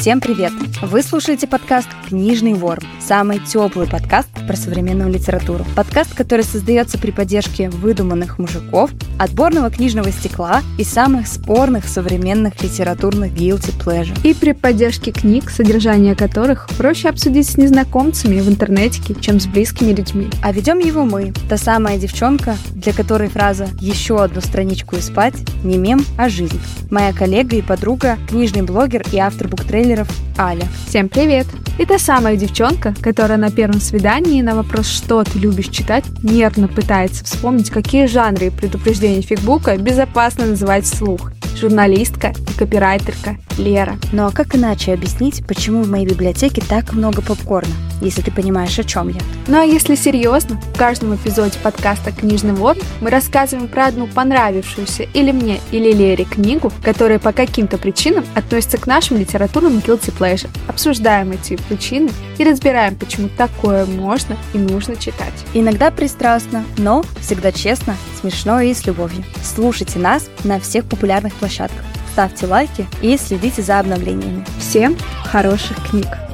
Всем привет! Вы слушаете подкаст «Книжный ворм», самый теплый подкаст про современную литературу. Подкаст, который создается при поддержке выдуманных мужиков, отборного книжного стекла и самых спорных современных литературных guilty pleasure. И при поддержке книг, содержание которых проще обсудить с незнакомцами в интернете, чем с близкими людьми. А ведем его мы, та самая девчонка, для которой фраза «еще одну страничку и спать» не мем, а жизнь. Моя коллега и подруга, книжный блогер и автор буктрейлеров Аля. Всем привет! И та самая девчонка, которая на первом свидании на вопрос «Что ты любишь читать?» нервно пытается вспомнить, какие жанры и предупреждения фигбука безопасно называть вслух. Журналистка и копирайтерка Лера. Ну а как иначе объяснить, почему в моей библиотеке так много попкорна, если ты понимаешь, о чем я? Ну а если серьезно, в каждом эпизоде подкаста «Книжный вор» мы рассказываем про одну понравившуюся или мне, или Лере книгу, которая по каким-то причинам относится к нашим литературным guilty pleasure. Обсуждаем эти причины и разбираем, почему такое можно и нужно читать. Иногда пристрастно, но всегда честно, смешно и с любовью. Слушайте нас на всех популярных площадках. Ставьте лайки и следите за обновлениями. Всем хороших книг!